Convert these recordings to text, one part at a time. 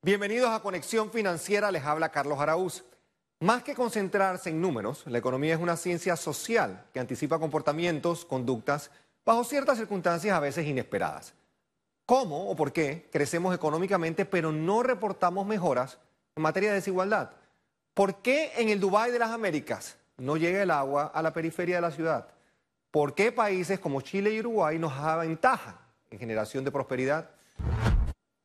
Bienvenidos a Conexión Financiera, les habla Carlos Araúz. Más que concentrarse en números, la economía es una ciencia social que anticipa comportamientos, conductas, bajo ciertas circunstancias a veces inesperadas. ¿Cómo o por qué crecemos económicamente pero no reportamos mejoras en materia de desigualdad? ¿Por qué en el Dubái de las Américas no llega el agua a la periferia de la ciudad? ¿Por qué países como Chile y Uruguay nos aventajan en generación de prosperidad?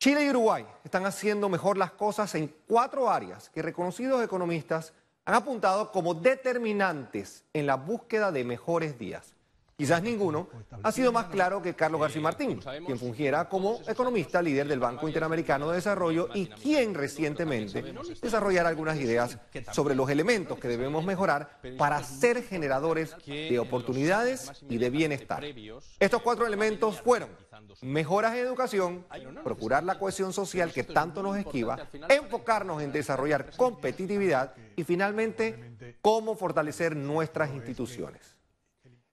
Chile y Uruguay están haciendo mejor las cosas en cuatro áreas que reconocidos economistas han apuntado como determinantes en la búsqueda de mejores días. Quizás ninguno. Ha sido más claro que Carlos García Martín, quien fungiera como economista líder del Banco Interamericano de Desarrollo y quien recientemente desarrollara algunas ideas sobre los elementos que debemos mejorar para ser generadores de oportunidades y de bienestar. Estos cuatro elementos fueron mejoras en educación, procurar la cohesión social que tanto nos esquiva, enfocarnos en desarrollar competitividad y finalmente cómo fortalecer nuestras instituciones.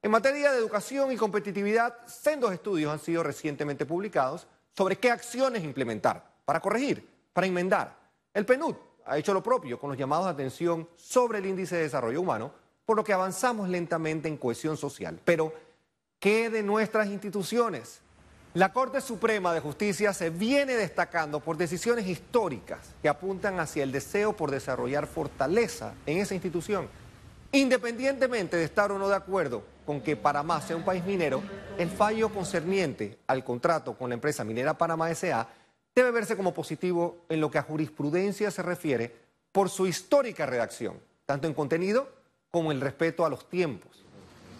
En materia de educación y competitividad, sendos estudios han sido recientemente publicados sobre qué acciones implementar para corregir, para enmendar. El PNUD ha hecho lo propio con los llamados de atención sobre el índice de desarrollo humano, por lo que avanzamos lentamente en cohesión social. Pero, ¿qué de nuestras instituciones? La Corte Suprema de Justicia se viene destacando por decisiones históricas que apuntan hacia el deseo por desarrollar fortaleza en esa institución. Independientemente de estar o no de acuerdo con que Panamá sea un país minero, el fallo concerniente al contrato con la empresa minera Panamá SA debe verse como positivo en lo que a jurisprudencia se refiere por su histórica redacción, tanto en contenido como en respeto a los tiempos.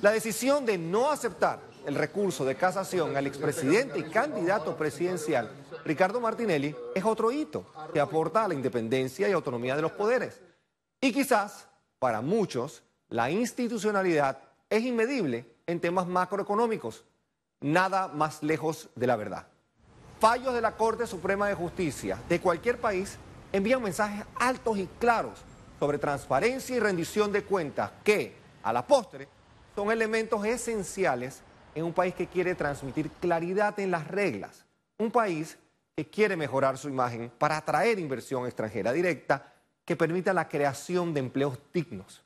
La decisión de no aceptar el recurso de casación al expresidente y candidato presidencial Ricardo Martinelli es otro hito que aporta a la independencia y autonomía de los poderes. Y quizás, para muchos, la institucionalidad es inmedible en temas macroeconómicos, nada más lejos de la verdad. Fallos de la Corte Suprema de Justicia de cualquier país envían mensajes altos y claros sobre transparencia y rendición de cuentas que, a la postre, son elementos esenciales en un país que quiere transmitir claridad en las reglas, un país que quiere mejorar su imagen para atraer inversión extranjera directa que permita la creación de empleos dignos.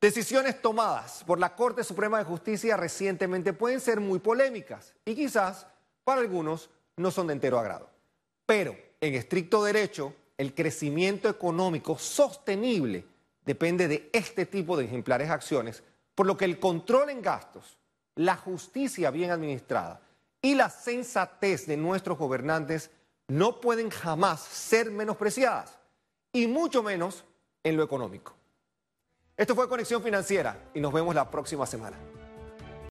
Decisiones tomadas por la Corte Suprema de Justicia recientemente pueden ser muy polémicas y quizás para algunos no son de entero agrado. Pero en estricto derecho, el crecimiento económico sostenible depende de este tipo de ejemplares acciones, por lo que el control en gastos, la justicia bien administrada y la sensatez de nuestros gobernantes no pueden jamás ser menospreciadas, y mucho menos en lo económico. Esto fue Conexión Financiera y nos vemos la próxima semana.